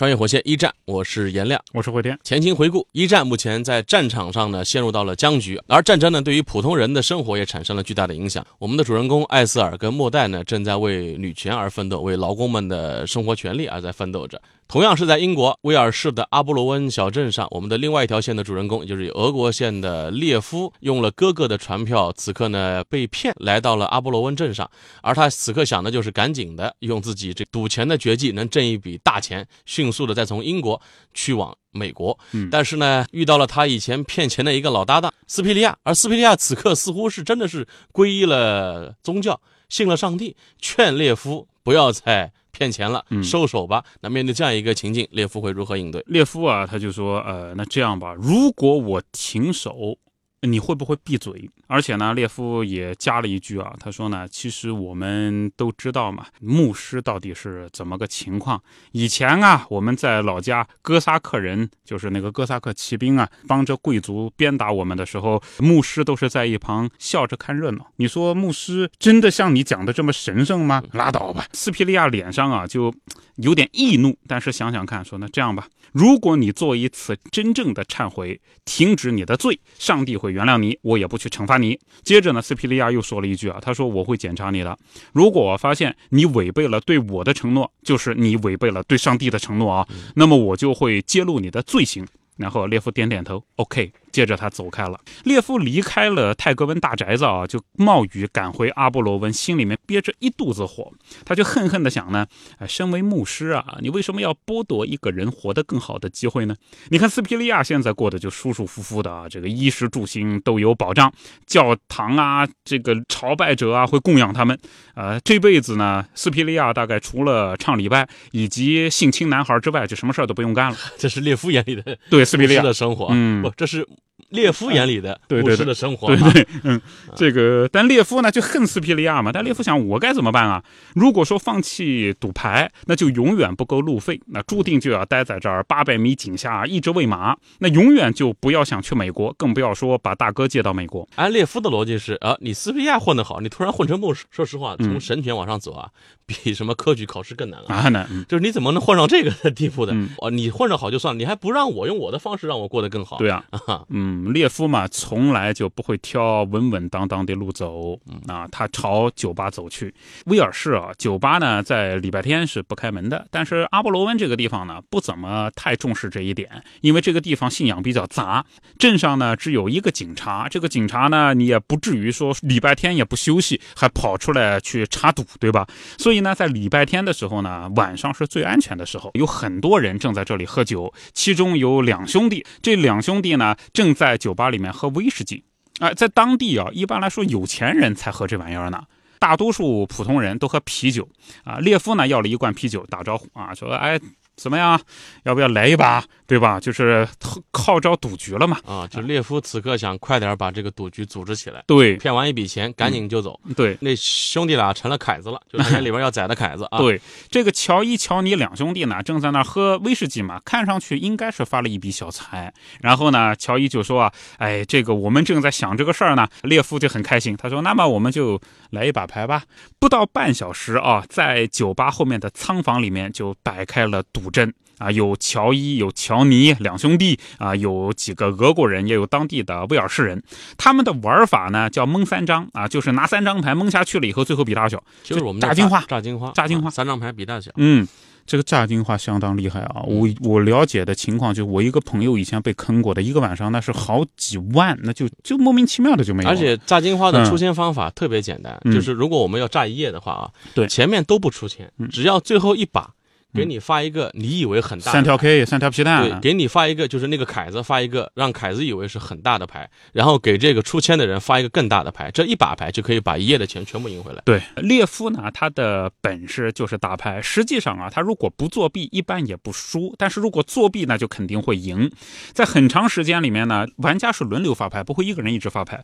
穿越火线一战，我是颜亮。我是慧天。前情回顾，一战目前在战场上呢陷入到了僵局，而战争呢对于普通人的生活也产生了巨大的影响。我们的主人公艾斯尔跟莫代呢正在为女权而奋斗，为劳工们的生活权利而在奋斗着。同样是在英国威尔士的阿波罗温小镇上，我们的另外一条线的主人公，也就是俄国线的列夫，用了哥哥的船票，此刻呢被骗来到了阿波罗温镇上，而他此刻想的就是赶紧的用自己这赌钱的绝技，能挣一笔大钱，迅速的再从英国去往美国。嗯但是呢，遇到了他以前骗钱的一个老搭档斯皮利亚，而斯皮利亚此刻似乎是真的是皈依了宗教，信了上帝，劝列夫不要再骗钱了，嗯收手吧。那面对这样一个情境，列夫会如何应对？列夫啊，他就说，呃，那这样吧，如果我停手，你会不会闭嘴？而且呢，列夫也加了一句啊，他说呢，其实我们都知道嘛，牧师到底是怎么个情况。以前啊，我们在老家，哥萨克人就是那个哥萨克骑兵啊，帮着贵族鞭打我们的时候，牧师都是在一旁笑着看热闹。你说牧师真的像你讲的这么神圣吗？拉倒吧！斯皮利亚脸上啊就有点易怒，但是想想看，说那这样吧，如果你做一次真正的忏悔，停止你的罪，上帝会原谅你，我也不去惩罚你。接着呢，斯皮利亚又说了一句啊，他说我会检查你的，如果我发现你违背了对我的承诺，就是你违背了对上帝的承诺啊，那么我就会揭露你的罪行。然后列夫点点头，OK。接着他走开了。列夫离开了泰格温大宅子啊，就冒雨赶回阿波罗温，心里面憋着一肚子火。他就恨恨地想呢，哎，身为牧师啊，你为什么要剥夺一个人活得更好的机会呢？你看斯皮利亚现在过得就舒舒服服的啊，这个衣食住行都有保障，教堂啊，这个朝拜者啊会供养他们。呃，这辈子呢，斯皮利亚大概除了唱礼拜以及性侵男孩之外，就什么事儿都不用干了。这是列夫眼里的对，斯皮利亚的生活，嗯不，这是列夫眼里的牧师的生活，对对，嗯，这个但列夫呢就恨斯皮利亚嘛，但列夫想我该怎么办啊？如果说放弃赌牌，那就永远不够路费，那注定就要待在这儿八百米井下一直喂马，那永远就不要想去美国，更不要说把大哥接到美国。按列夫的逻辑是啊，你斯皮利亚混得好，你突然混成牧师，说实话，嗯从神权往上走啊，比什么科举考试更难啊。啊，那嗯就是你怎么能混上这个地步的？嗯哦，你混着好就算了，你还不让我用我的方式让我过得更好？对啊，啊，嗯，列夫嘛，从来就不会挑稳稳当当的路走啊，他朝酒吧走去。威尔士啊，酒吧呢在礼拜天是不开门的，但是阿波罗温这个地方呢，不怎么太重视这一点，因为这个地方信仰比较杂，镇上呢只有一个警察，这个警察呢你也不至于说礼拜天也不休息，还跑出来去查赌，对吧？所以呢，在礼拜天的时候呢，晚上是最安全的时候，有很多人正在这里喝酒，其中有两兄弟，这两兄弟呢正在酒吧里面喝威士忌。哎、在当地啊，一般来说有钱人才喝这玩意儿呢。大多数普通人都喝啤酒啊。列夫呢要了一罐啤酒，打招呼啊，说：“哎，怎么样？要不要来一把？对吧？就是号召赌局了嘛。啊，就列夫此刻想快点把这个赌局组织起来，对骗完一笔钱赶紧就走。对那兄弟俩成了凯子了，就是那里边要宰的凯子啊。对，这个乔伊、乔尼两兄弟呢，正在那儿喝威士忌嘛，看上去应该是发了一笔小财。然后呢，乔伊就说啊，哎，这个我们正在想这个事儿呢。列夫就很开心，他说，那么我们就来一把牌吧。不到半小时啊，在酒吧后面的仓房里面就摆开了赌阵。啊，有乔伊，有乔尼两兄弟啊，有几个俄国人，也有当地的威尔士人。他们的玩法呢叫蒙三张啊，就是拿三张牌蒙下去了以后，最后比大小。就是我们炸金花炸金花，炸金花啊三张牌比大小。嗯，这个炸金花相当厉害啊！我我了解的情况，就我一个朋友以前被坑过的，一个晚上那是好几万，那就就莫名其妙的就没。而且炸金花的出钱方法特别简单，嗯就是如果我们要炸一夜的话啊，对前面都不出钱，嗯只要最后一把给你发一个你以为很大的三条 K，三条皮蛋对，，给你发一个，就是那个凯子发一个，让凯子以为是很大的牌，然后给这个出千的人发一个更大的牌，这一把牌就可以把一夜的钱全部赢回来。对，列夫呢，他的本事就是打牌。实际上啊，他如果不作弊，一般也不输；但是如果作弊，那就肯定会赢。在很长时间里面呢，玩家是轮流发牌，不会一个人一直发牌。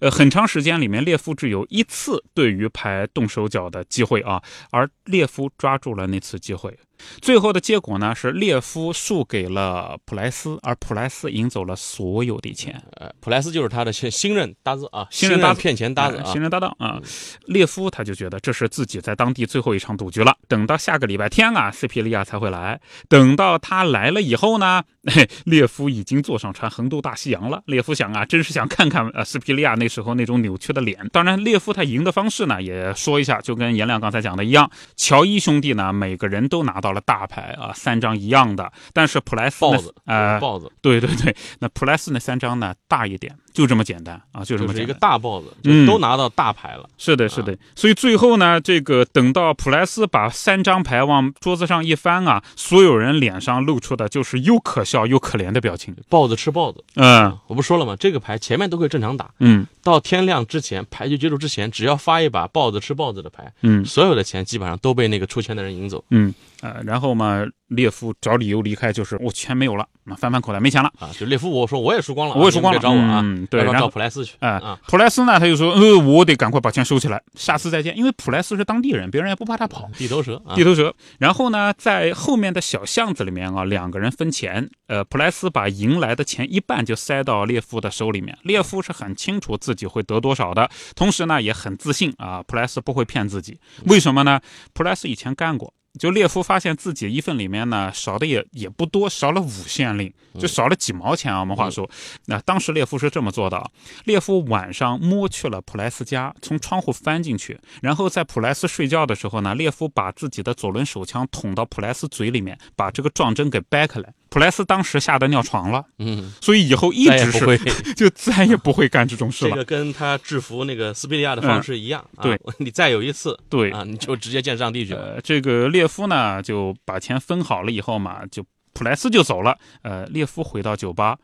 呃，很长时间里面，列夫只有一次对于牌动手脚的机会啊，而列夫抓住了那次机会。最后的结果呢是列夫输给了普莱斯，而普莱斯赢走了所有的钱。呃，普莱斯就是他的新新任搭子啊，新任搭子骗钱搭子新。任搭档啊。列夫他就觉得这是自己在当地最后一场赌局了。等到下个礼拜天啊，斯皮利亚才会来。等到他来了以后呢，嘿，列夫已经坐上船横渡大西洋了。列夫想啊，真是想看看呃斯皮利亚那时候那种扭曲的脸。当然，列夫他赢的方式呢，也说一下，就跟颜亮刚才讲的一样，乔伊兄弟呢每个人都拿到了大牌啊，三张一样的，但是普莱斯呢豹子，呃，豹子。对对对，那普莱斯那三张呢大一点，就这么简单啊，就这就是一个么简单。大豹子，就嗯都拿到大牌了。是的，是的，所以最后呢，这个等到普莱斯把三张牌往桌子上一翻啊，所有人脸上露出的就是又可笑又可怜的表情。豹子吃豹子，嗯我不说了吗？这个牌前面都可以正常打，嗯到天亮之前，牌局结束之前，只要发一把豹子吃豹子的牌，嗯所有的钱基本上都被那个出钱的人赢走嗯呃，然后嘛，列夫找理由离开，就是我钱没有了，那翻翻口袋没钱了，啊。就列夫我说我也输光了啊，我也输光了别找我啊，嗯对然然后找普莱斯去哎、啊。普莱斯呢，他就说，呃，我得赶快把钱收起来，下次再见，因为普莱斯是当地人，别人也不怕他跑。地头蛇啊地，头蛇。然后呢，在后面的小巷子里面啊，两个人分钱。呃，普莱斯把赢来的钱一半就塞到列夫的手里面。列夫是很清楚自己会得多少的，同时呢也很自信啊，普莱斯不会骗自己。为什么呢？普莱斯以前干过。就列夫发现自己一份里面呢少的也也不多，少了五县令，就少了几毛钱啊。我们话说，那当时列夫是这么做的啊，列夫晚上摸去了普莱斯家，从窗户翻进去，然后在普莱斯睡觉的时候呢，列夫把自己的左轮手枪捅到普莱斯嘴里面，把这个撞针给掰开来。普莱斯当时吓得尿床了，嗯，所以以后一直是。就再也不会干这种事了。这个跟他制服那个斯皮利亚的方式一样，啊对，你再有一次，对啊，你就直接见上帝去了。呃，这个列夫呢就把钱分好了以后嘛，就普莱斯就走了。呃，列夫回到酒吧，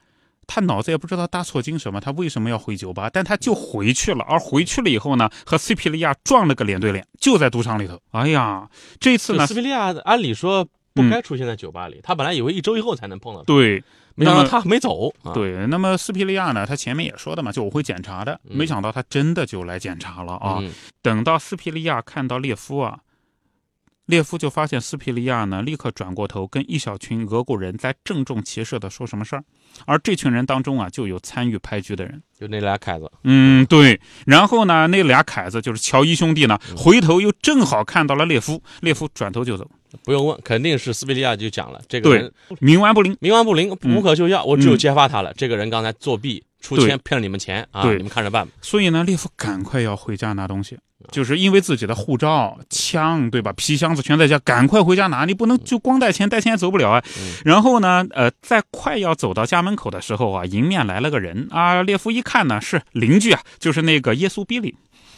他脑子也不知道搭错精什么，他为什么要回酒吧？但他就回去了。而回去了以后呢，和斯皮利亚撞了个脸对脸，就在赌场里头。哎呀，这次呢斯，皮利亚按理说不该出现在酒吧里，他本来以为一周以后才能碰到他，对没想到他没走。啊，对，那么斯皮利亚呢，他前面也说的嘛，就我会检查的，嗯没想到他真的就来检查了啊。嗯等到斯皮利亚看到列夫啊，列夫就发现斯皮利亚呢，立刻转过头跟一小群俄国人在郑重其事的说什么事儿，而这群人当中啊，就有参与拍剧的人。就那俩凯子，嗯，对。然后呢，那俩凯子就是乔伊兄弟呢，回头又正好看到了列夫，列夫转头就走，不用问，肯定是斯皮利亚就讲了，这个人冥顽不灵。冥顽不灵，嗯无可救药，我只有揭发他了。这个人刚才作弊。出对钱骗了你们钱啊！对你们看着办吧。所以呢，列夫赶快要回家拿东西，就是因为自己的护照、枪，对吧？皮箱子全在家，赶快回家拿，你不能就光带钱，带钱也走不了啊。嗯然后呢，呃，在快要走到家门口的时候啊，迎面来了个人啊，列夫一看呢是邻居啊，就是那个耶稣比利。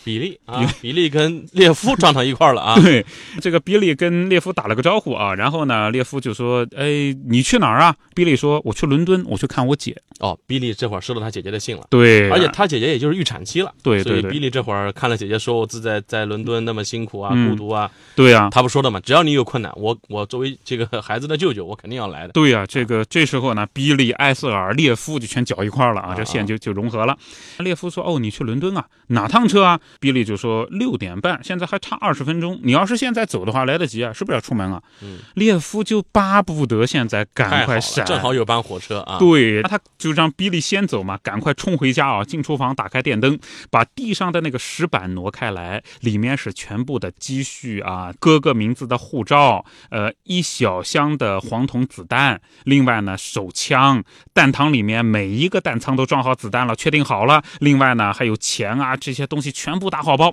比利啊，比利跟列夫撞到一块儿了啊！对，这个比利跟列夫打了个招呼啊，然后呢，列夫就说：“哎，你去哪儿啊？”比利说：“我去伦敦，我去看我姐。哦，比利这会儿收到他姐姐的信了”，对，而且他姐姐也就是预产期了，对对对所以比利这会儿看了姐姐说我自在在伦敦那么辛苦啊，嗯孤独啊，对啊、他不说的嘛，只要你有困难，我我作为这个孩子的舅舅，我肯定要来的。对啊、这个这时候呢，比利、艾瑟尔、列夫就全搅一块儿了啊，啊这线就就融合了。列夫说：“哦，你去伦敦啊？哪趟车啊？”比利就说：“六点半，现在还差二十分钟。你要是现在走的话，来得及啊，是不是要出门啊？”嗯，列夫就巴不得现在赶快闪，正好有班火车啊！对，他就让比利先走嘛，赶快冲回家啊！进厨房，打开电灯，把地上的那个石板挪开来，里面是全部的积蓄啊，哥哥名字的护照，呃，一小箱的黄铜子弹，另外呢，手枪、弹膛里面每一个弹仓都装好子弹了，确定好了。另外呢，还有钱啊，这些东西全部打好包。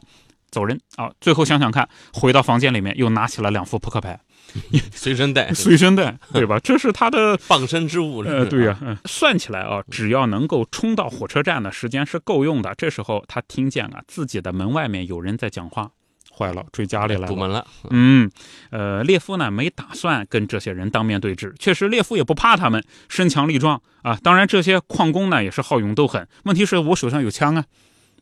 走人啊！最后想想看，回到房间里面又拿起了两副扑克牌，随身带，随身带，对吧？这是他的 傍身之物。呃，对呀、嗯，算起来啊，只要能够冲到火车站的时间是够用的。这时候他听见啊，自己的门外面有人在讲话。坏了，追家里来了。堵门了。嗯，呃，列夫呢没打算跟这些人当面对质，确实列夫也不怕他们，身强力壮啊。当然，这些矿工呢也是好勇斗狠。问题是我手上有枪啊。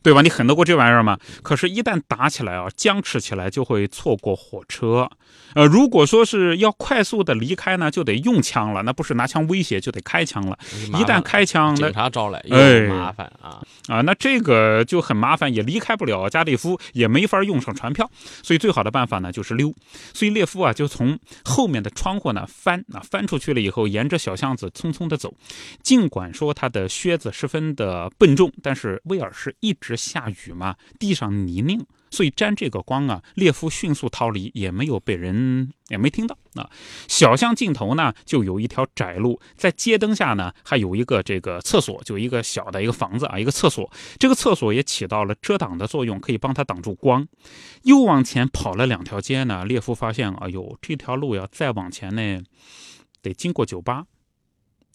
对吧？你狠得过这玩意儿吗？可是，一旦打起来啊，僵持起来就会错过火车。呃，如果说是要快速的离开呢，就得用枪了，那不是拿枪威胁，就得开枪了。一旦开枪，警察招来哎麻烦啊啊！那这个就很麻烦，也离开不了加利夫，也没法用上船票。所以，最好的办法呢就是溜。所以，列夫啊就从后面的窗户呢翻啊翻出去了以后，沿着小巷子匆匆的走。尽管说他的靴子十分的笨重，但是威尔士一直。下雨嘛，地上泥泞，所以沾这个光啊。列夫迅速逃离，也没有被人，也没听到啊。小巷尽头呢，就有一条窄路，在街灯下呢，还有一个这个厕所，就一个小的一个房子啊，一个厕所。这个厕所也起到了遮挡的作用，可以帮他挡住光。又往前跑了两条街呢，列夫发现，哎呦，这条路要再往前呢，得经过酒吧。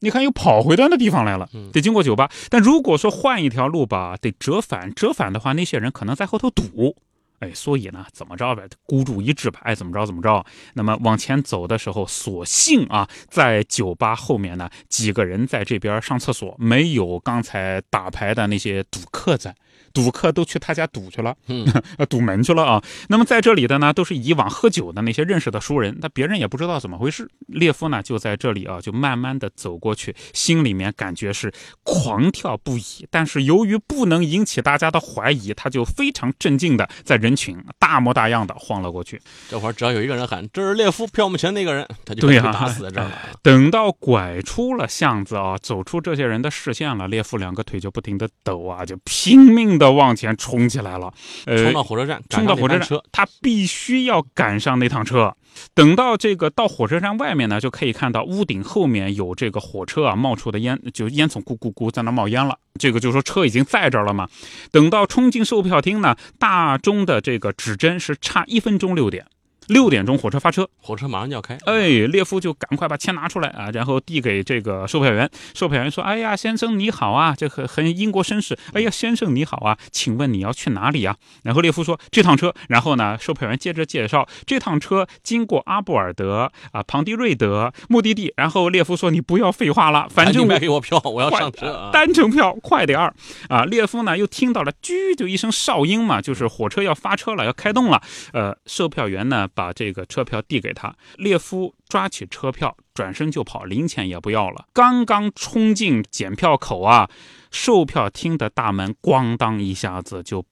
你看，又跑回到那地方来了，得经过酒吧。但如果说换一条路吧，得折返，折返的话，那些人可能在后头堵。哎，所以呢，怎么着呗，孤注一掷吧，爱怎么着怎么着。那么往前走的时候，所幸啊，在酒吧后面呢，几个人在这边上厕所，没有刚才打牌的那些赌客在。赌客都去他家赌去了，嗯，赌门去了啊。那么在这里的呢，都是以往喝酒的那些认识的熟人，那别人也不知道怎么回事。列夫呢，就在这里啊，就慢慢的走过去，心里面感觉是狂跳不已。但是由于不能引起大家的怀疑，他就非常镇静的在人群大模大样的晃了过去。这会儿只要有一个人喊“这是列夫票目前那个人”，他就被打死在这儿了。等到拐出了巷子啊，走出这些人的视线了，列夫两个腿就不停的抖啊，就拼命的。往前冲起来了，呃，冲到火车站，冲到火车站，他必须要赶上那趟车。等到这个到火车站外面呢，就可以看到屋顶后面有这个火车啊冒出的烟，就烟囱咕咕咕在那冒烟了。这个就说车已经在这儿了嘛。等到冲进售票厅呢，大钟的这个指针是差一分钟六点。六点钟火车发车，火车马上就要开。哎，列夫就赶快把钱拿出来啊，然后递给这个售票员。售票员说：“哎呀，先生你好啊，这很很英国绅士。哎呀，先生你好啊，请问你要去哪里啊？”然后列夫说：“这趟车。”然后呢，售票员接着介绍这趟车经过阿布尔德啊、庞蒂瑞德目的地。然后列夫说：“你不要废话了，反正卖给我票，我要上车，单程票快点儿啊！”列夫呢又听到了“啾”就一声哨音嘛，就是火车要发车了，要开动了。呃，售票员呢把这个车票。递给他，列夫抓起车票，转身就跑，零钱也不要了。刚刚冲进检票口啊，售票厅的大门咣当一下子就。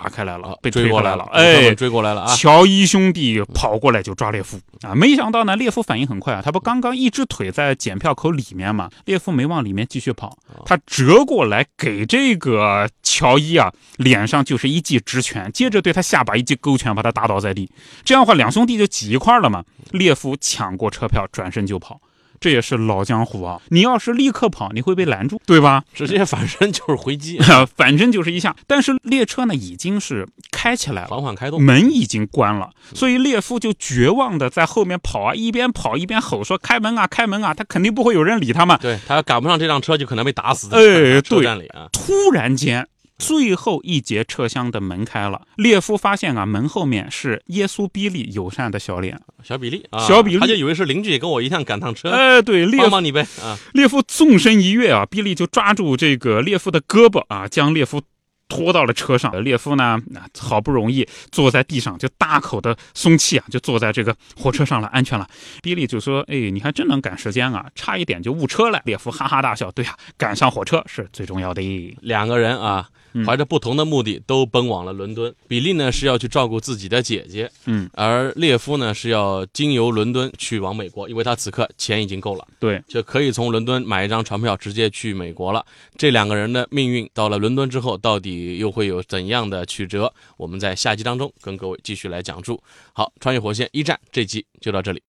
打开来了，被追过来了，哎，追过来了啊！乔伊兄弟跑过来就抓列夫啊！没想到呢，列夫反应很快啊，他不刚刚一只腿在检票口里面嘛，列夫没往里面继续跑，他折过来给这个乔伊啊脸上就是一记直拳，接着对他下巴一记勾拳，把他打倒在地。这样的话，两兄弟就挤一块了嘛。列夫抢过车票，转身就跑。这也是老江湖啊！你要是立刻跑，你会被拦住，对吧？直接反身就是回击，反身就是一下。但是列车呢，已经是开起来了，缓缓开动，门已经关了，所以列夫就绝望的在后面跑啊，一边跑一边吼说：“开门啊，开门啊！”他肯定不会有人理他嘛。对他赶不上这辆车，就可能被打死。哎，车站里啊，突然间。最后一节车厢的门开了，列夫发现啊，门后面是耶稣比利友善的小脸，小比利，啊小比利，他就以为是邻居，跟我一样赶趟车，哎，对，列帮帮你呗，啊，列夫纵身一跃啊，比利就抓住这个列夫的胳膊啊，将列夫拖到了车上。列夫呢，好不容易坐在地上，就大口的松气啊，就坐在这个火车上了，安全了。比利就说：“哎，你还真能赶时间啊，差一点就误车了。”列夫哈哈大笑：“对呀，赶上火车是最重要的。”两个人啊。怀着不同的目的，都奔往了伦敦。比利呢是要去照顾自己的姐姐，嗯，而列夫呢是要经由伦敦去往美国，因为他此刻钱已经够了，对，就可以从伦敦买一张船票直接去美国了。这两个人的命运到了伦敦之后，到底又会有怎样的曲折？我们在下集当中跟各位继续来讲述。好，穿越火线一战这集就到这里。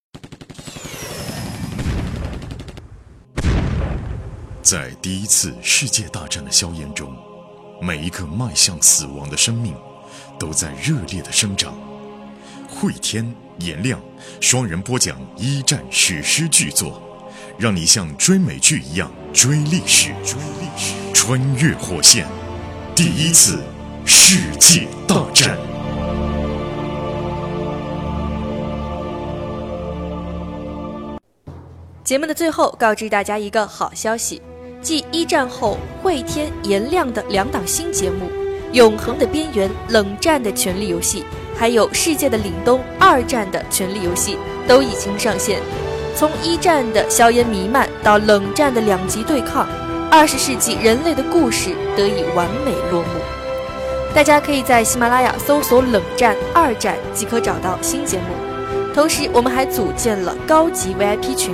在第一次世界大战的硝烟中。每一个迈向死亡的生命都在热烈的生长。慧天颜亮双人播讲一战史诗巨作让你像追美剧一样追历史追历史。穿越火线第一次世界大战。节目的最后告知大家一个好消息。继一战后会天颜亮的两档新节目《永恒的边缘》《冷战的权力游戏》，还有《世界的凛冬》《二战的权力游戏》都已经上线。从一战的硝烟弥漫到冷战的两极对抗，二十世纪人类的故事得以完美落幕。大家可以在喜马拉雅搜索“冷战”“二战”即可找到新节目。同时，我们还组建了高级 VIP 群。